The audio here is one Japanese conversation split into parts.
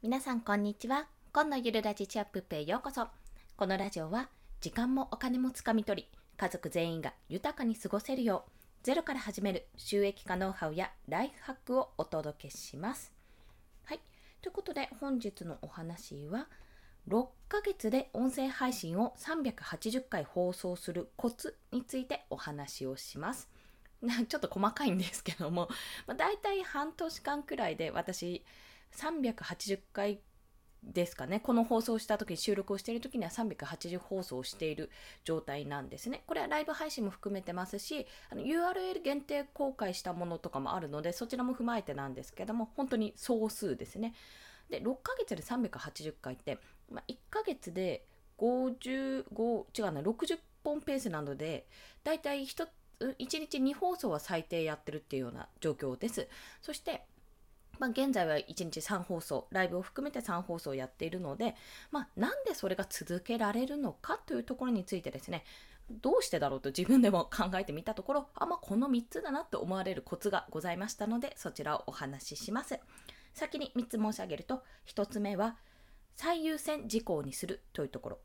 皆さんこんにちは。今のゆるラジチアップへようこそ。このラジオは時間もお金もつかみ取り家族全員が豊かに過ごせるようゼロから始める収益化ノウハウやライフハックをお届けします。はい。ということで本日のお話は6ヶ月で音声配信を380回放送するコツについてお話をします。ちょっと細かいんですけども、まあ、大体半年間くらいで私380回ですかね。この放送した時に収録をしている時には380放送をしている状態なんですね。これはライブ配信も含めてますし、URL 限定公開したものとかもあるので、そちらも踏まえてなんですけども、本当に総数ですね。で、6ヶ月で380回って、まあ、1ヶ月で55、違うな、60本ペースなので、だいたい1日2放送は最低やってるっていうような状況です。そして、まあ、現在は1日3放送、ライブを含めて3放送やっているので、まあ、なんでそれが続けられるのかというところについてですね、どうしてだろうと自分でも考えてみたところ、あ、まあ、この3つだなと思われるコツがございましたので、そちらをお話しします。先に3つ申し上げると、1つ目は、最優先事項にするというところ。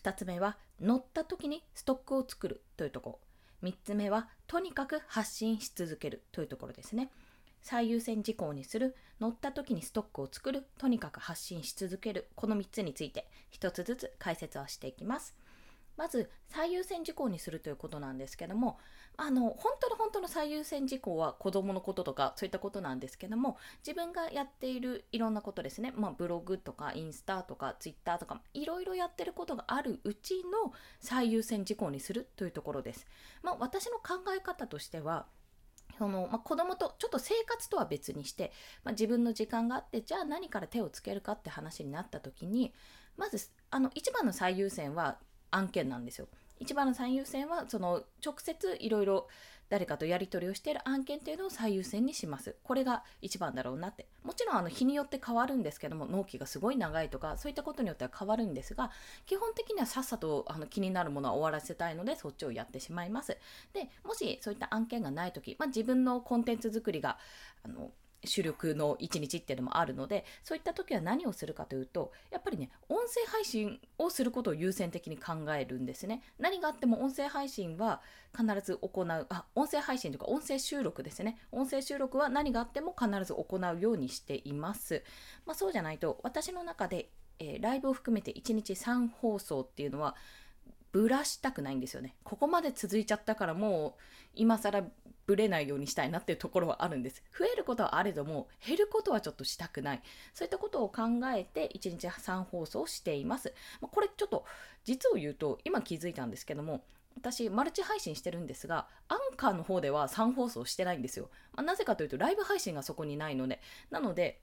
2つ目は、乗った時にストックを作るというところ。3つ目は、とにかく発信し続けるというところですね。最優先事項にする、乗った時にストックを作る、とにかく発信し続ける、この3つについて1つずつ解説をしていきます。まず最優先事項にするということなんですけどもあの本当の本当の最優先事項は子どものこととかそういったことなんですけども自分がやっているいろんなことですね、まあ、ブログとかインスタとかツイッターとかいろいろやってることがあるうちの最優先事項にするというところです。まあ、私の考え方としてはその、まあ、子供とちょっと生活とは別にして、まあ、自分の時間があってじゃあ何から手をつけるかって話になった時にまずあの一番の最優先は案件なんですよ。一番の最優先はその直接いろいろ誰かとやり取りをしている案件っていうのを最優先にします。これが一番だろうなって。もちろんあの日によって変わるんですけども、納期がすごい長いとか、そういったことによっては変わるんですが、基本的にはさっさとあの気になるものは終わらせたいので、そっちをやってしまいます。で、もしそういった案件がないとき、まあ、自分のコンテンツ作りが、あの、主力の一日っていうのもあるのでそういった時は何をするかというとやっぱりね音声配信をすることを優先的に考えるんですね。何があっても音声配信は必ず行うあ音声配信とか音声収録ですね。音声収録は何があっても必ず行うようにしています、まあ、そうじゃないと私の中で、えー、ライブを含めて1日3放送っていうのはぶらしたくないんですよね。ここまで続いちゃったからもう今更ぶれないようにしたいなっていうところはあるんです。増えることはあれども減ることはちょっとしたくない。そういったことを考えて1日3放送しています。まこれちょっと実を言うと今気づいたんですけども私マルチ配信してるんですがアンカーの方では3放送してないんですよ。まあ、なぜかというとライブ配信がそこにないので。なので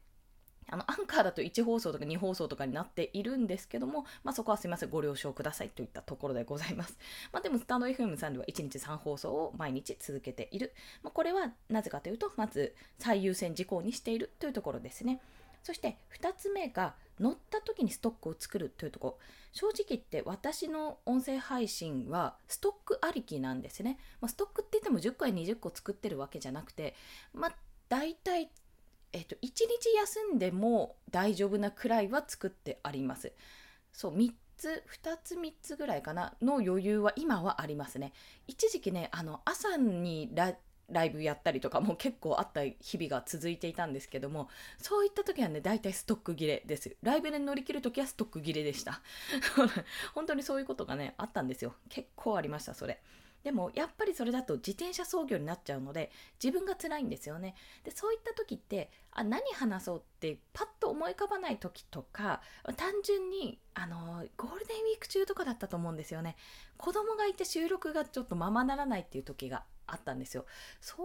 あの、アンカーだと1放送とか2放送とかになっているんですけども、まあ、そこはすいません、ご了承くださいといったところでございます。まあ、でも、スタンド FM さんでは1日3放送を毎日続けている。まあ、これはなぜかというと、まず最優先事項にしているというところですね。そして2つ目が乗った時にストックを作るというところ正直言って私の音声配信はストックありきなんですね、まあ、ストックって言っても10個や20個作ってるわけじゃなくてまあ大体えっと、1日休んでも大丈夫なくらいは作ってあります。そう、3つ、2つ3つぐらいかなの余裕は今はありますね。一時期ね、あの、朝にラライブやったりとかも結構あった日々が続いていたんですけども、そういった時はね、大体ストック切れです。ライブで乗り切る時はストック切れでした。本当にそういうことがね、あったんですよ。結構ありました、それ。でもやっぱりそれだと自転車操業になっちゃうので自分が辛いんですよね。でそういった時ってあ何話そうってパッと思い浮かばない時とか単純にあのゴールデンウィーク中とかだったと思うんですよね。子供がいて収録がちょっとままならないっていう時があったんですよ。それ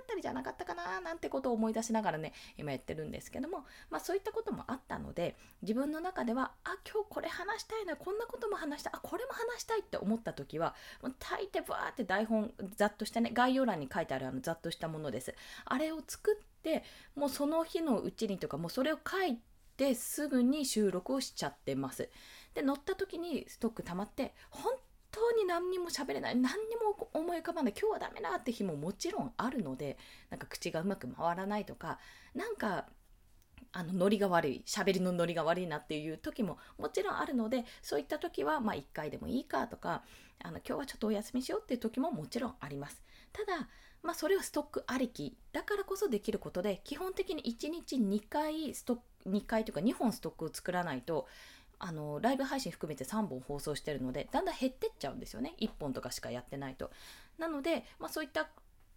あたりじゃなかったかななんてことを思い出しながらね、今やってるんですけども、まあそういったこともあったので、自分の中では、あ、今日これ話したいな、こんなことも話したい、あ、これも話したいって思った時は、もう大抵バーって台本、ざっとしたね、概要欄に書いてあるあのざっとしたものです。あれを作って、もうその日のうちにとか、もうそれを書いてすぐに収録をしちゃってます。で、乗った時にストック溜まって、本当に何にも喋れない何にも思い浮かばない今日はダメだって日ももちろんあるのでなんか口がうまく回らないとかなんかあのノリが悪い喋りのノリが悪いなっていう時ももちろんあるのでそういった時はまあ1回でもいいかとかあの今日はちょっとお休みしようっていう時ももちろんあります。ただまあそれはストックありきだからこそできることで基本的に1日2回ストック2回というか2本ストックを作らないとあのライブ配信含めて3本放送してるのでだんだん減ってっちゃうんですよね。1本とかしかやってないと。なので、まあ、そういった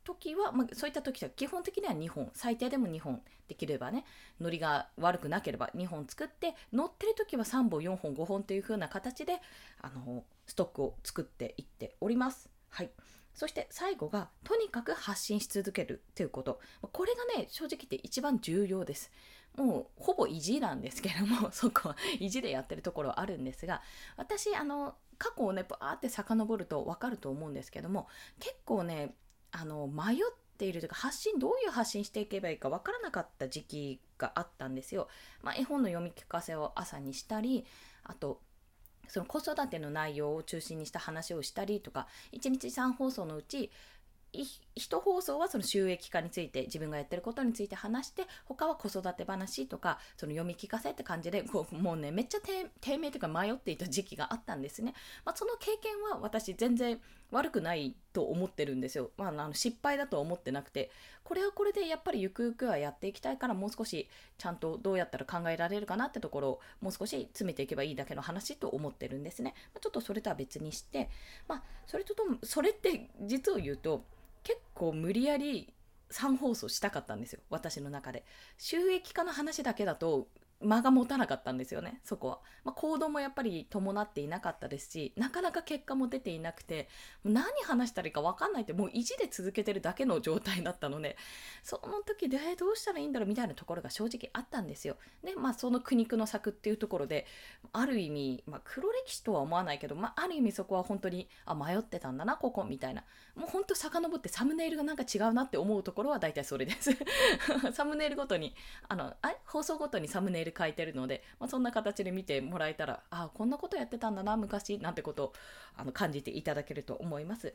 時は、まあ、そういった時は基本的には2本。最低でも2本。できればねノリが悪くなければ2本作って乗ってる時は3本4本5本という風な形であのストックを作っていっております。はい。そして最後がとにかく発信し続けるということ。これがね正直言って一番重要です。もうほぼ意地なんですけども そこは意地でやってるところはあるんですが私あの過去をねバーって遡ると分かると思うんですけども結構ねあの迷っているというか発信どういう発信していけばいいか分からなかった時期があったんですよ。まあ、絵本の読み聞かせを朝にしたりあとその子育ての内容を中心にした話をしたりとか1日3放送のうち1放送はその収益化について自分がやってることについて話して他は子育て話とかその読み聞かせって感じでこうもうねめっちゃ低迷というか迷っていた時期があったんですね、まあ、その経験は私全然悪くないと思ってるんですよ、まあ、あの失敗だとは思ってなくて。これはこれでやっぱりゆくゆくはやっていきたいからもう少しちゃんとどうやったら考えられるかなってところをもう少し詰めていけばいいだけの話と思ってるんですね、まあ、ちょっとそれとは別にして。まあそれとともそれって実を言うと結構無理やり3放送したかったんですよ私の中で。収益化の話だけだと間が持たなかったんですよねそこは、まあ、行動もやっぱり伴っていなかったですしなかなか結果も出ていなくて何話したらいいか分かんないってもう意地で続けてるだけの状態だったのでその時で、えー、どうしたらいいんだろうみたいなところが正直あったんですよ。でまあその苦肉の策っていうところである意味、まあ、黒歴史とは思わないけど、まあ、ある意味そこは本当にあ迷ってたんだなここみたいな。もうほんと遡ってサムネイルがなんか違うなって思うところは大体それです。サムネイルごとにあのあ放送ごとにサムネイル書いてるので、まあ、そんな形で見てもらえたらあこんなことやってたんだな昔なんてことをあの感じていただけると思います。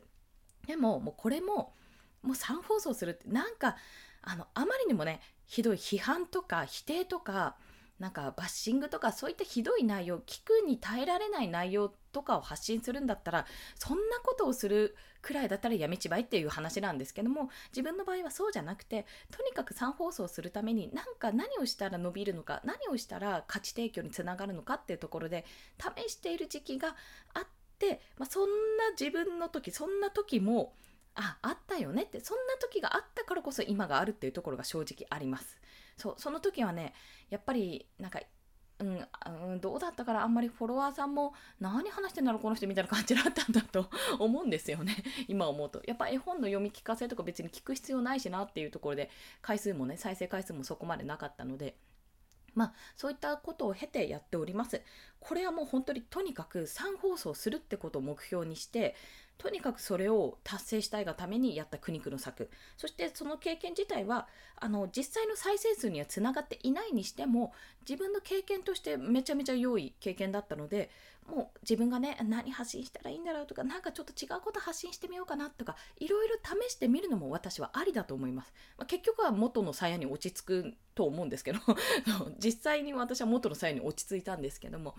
でももうこれももう3放送するってなんかあのあまりにもねひどい批判とか否定とかなんかバッシングとかそういったひどい内容聞くに耐えられない内容とかを発信するんだったらそんなことをするくらいだったらやめちまいっていう話なんですけども自分の場合はそうじゃなくてとにかく3放送するために何か何をしたら伸びるのか何をしたら価値提供につながるのかっていうところで試している時期があって、まあ、そんな自分の時そんな時もああったよねってそんな時があったからこそ今があるっていうところが正直あります。そその時はねやっぱりなんかうん、うん、どうだったからあんまりフォロワーさんも何話してんだろうこの人みたいな感じだったんだと 思うんですよね。今思うと。やっぱ絵本の読み聞かせとか別に聞く必要ないしなっていうところで回数もね再生回数もそこまでなかったのでまあそういったことを経てやっております。これはもう本当にとにかく3放送するってことを目標にしてとにかくそれを達成したいがためにやった苦肉の策。そしてその経験自体はあの実際の再生数にはつながっていないにしても自分の経験としてめちゃめちゃ良い経験だったのでもう自分がね何発信したらいいんだろうとか何かちょっと違うこと発信してみようかなとかいろいろ試してみるのも私はありだと思います、まあ、結局は元の鞘に落ち着くと思うんですけど 実際に私は元の鞘に落ち着いたんですけども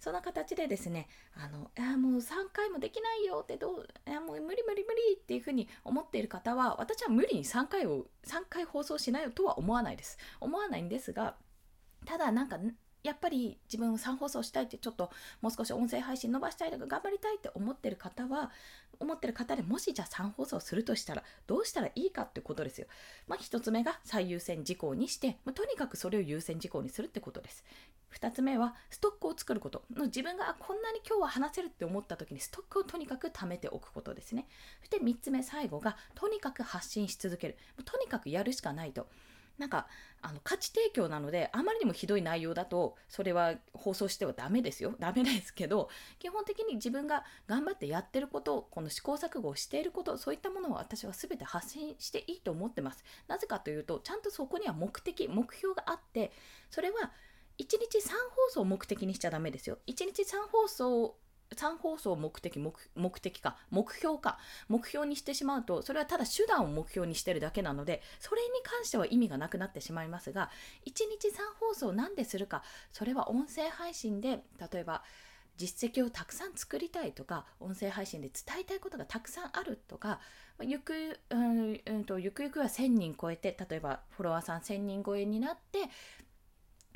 そんな形でですねあのあもう3回もできないよってどうあもう無理無理無理っていうふうに思っている方は私は無理に3回を3回放送しないとは思わないです。思わないんですがただなんかやっぱり自分を3放送したいってちょっともう少し音声配信伸ばしたいとか頑張りたいって思ってる方は思ってる方でもしじゃあ3放送するとしたらどうしたらいいかってことですよ。まあ1つ目が最優先事項にして、まあ、とにかくそれを優先事項にするってことです。2つ目はストックを作ることの自分がこんなに今日は話せるって思った時にストックをとにかく貯めておくことですね。そして3つ目最後がとにかく発信し続けるとにかくやるしかないと。なんかあの価値提供なのであまりにもひどい内容だとそれは放送してはダメですよ。ダメですけど基本的に自分が頑張ってやってることこの試行錯誤をしていることそういったものを私は全て発信していいと思ってます。なぜかというとちゃんとそこには目的目標があってそれは1日3放送を目的にしちゃダメですよ。1日3放送3放送目的目的か目標か目標にしてしまうとそれはただ手段を目標にしてるだけなのでそれに関しては意味がなくなってしまいますが1日3放送なんでするかそれは音声配信で例えば実績をたくさん作りたいとか音声配信で伝えたいことがたくさんあるとかゆく,、うんうんと、ゆくゆくは1000人超えて例えばフォロワーさん1000人超えになって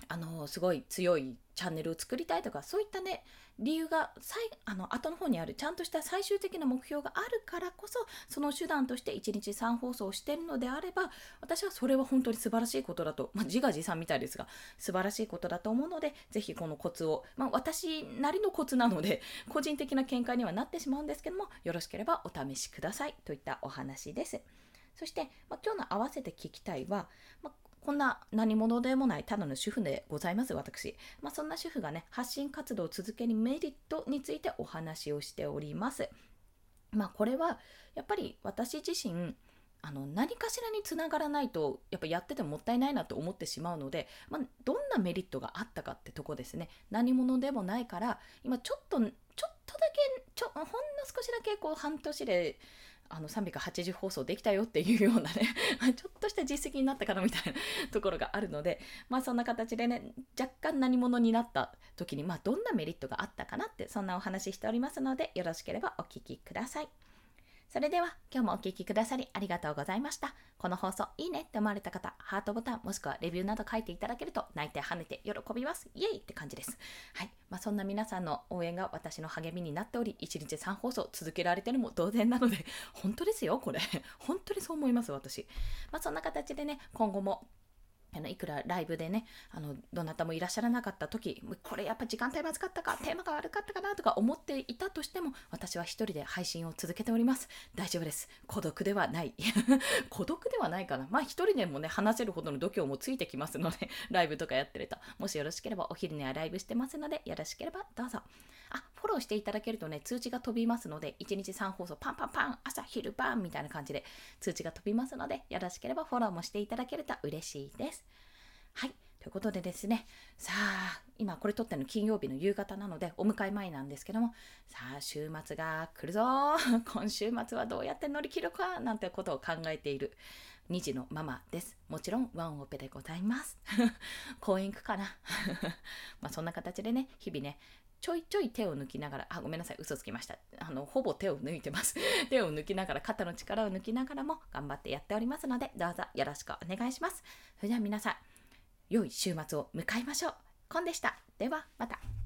あのすごい強いチャンネルを作りたいとかそういったね理由が最あの後の方にあるちゃんとした最終的な目標があるからこそその手段として1日3放送をしているのであれば私はそれは本当に素晴らしいことだと、まあ、自画自賛みたいですが素晴らしいことだと思うのでぜひこのコツを、まあ、私なりのコツなので 個人的な見解にはなってしまうんですけどもよろしければお試しくださいといったお話です。そして、まあ、今日の合わせて聞きたいは、まあこんな何者でもないただの主婦でございます、私。まあ、そんな主婦がね、発信活動を続けるメリットについてお話をしております。まあ、これはやっぱり私自身、あの何かしらにつながらないとやっぱやっててももったいないなと思ってしまうので、まあ、どんなメリットがあったかってとこですね何者でもないから今ちょっとちょっとだけちょほんの少しだけこう半年であの380放送できたよっていうようなね ちょっとした実績になったかなみたいなところがあるのでまあそんな形でね若干何者になった時にまあどんなメリットがあったかなってそんなお話ししておりますのでよろしければお聞きください。それでは今日もお聴きくださりありがとうございました。この放送いいねって思われた方、ハートボタンもしくはレビューなど書いていただけると泣いて跳ねて喜びます。イエイって感じです。はい。まあ、そんな皆さんの応援が私の励みになっており、1日3放送続けられてるも同然なので、本当ですよ、これ。本当にそう思います、私。まあ、そんな形でね、今後もあのいくらライブでねあのどなたもいらっしゃらなかった時これやっぱ時間帯まずかったかテーマが悪かったかなとか思っていたとしても私は一人で配信を続けております。大丈夫です。孤独ではない。孤独ではないかな。まあ一人でもね話せるほどの度胸もついてきますので ライブとかやってると。もしよろしければお昼にはライブしてますのでよろしければどうぞ。あフォローしていただけるとね通知が飛びますので1日3放送パンパンパン朝昼晩みたいな感じで通知が飛びますのでよろしければフォローもしていただけると嬉しいですはい。ということでですね、さあ、今これ撮ってるの金曜日の夕方なので、お迎え前なんですけども、さあ、週末が来るぞ 今週末はどうやって乗り切るかなんてことを考えている2児のママです。もちろんワンオペでございます。公園行くかな まあそんな形でね、日々ね、ちょいちょい手を抜きながら、あ、ごめんなさい、嘘つきました。あの、ほぼ手を抜いてます。手を抜きながら、肩の力を抜きながらも頑張ってやっておりますので、どうぞよろしくお願いします。それでは皆さん、良い週末を迎えましょう。コンでした。ではまた。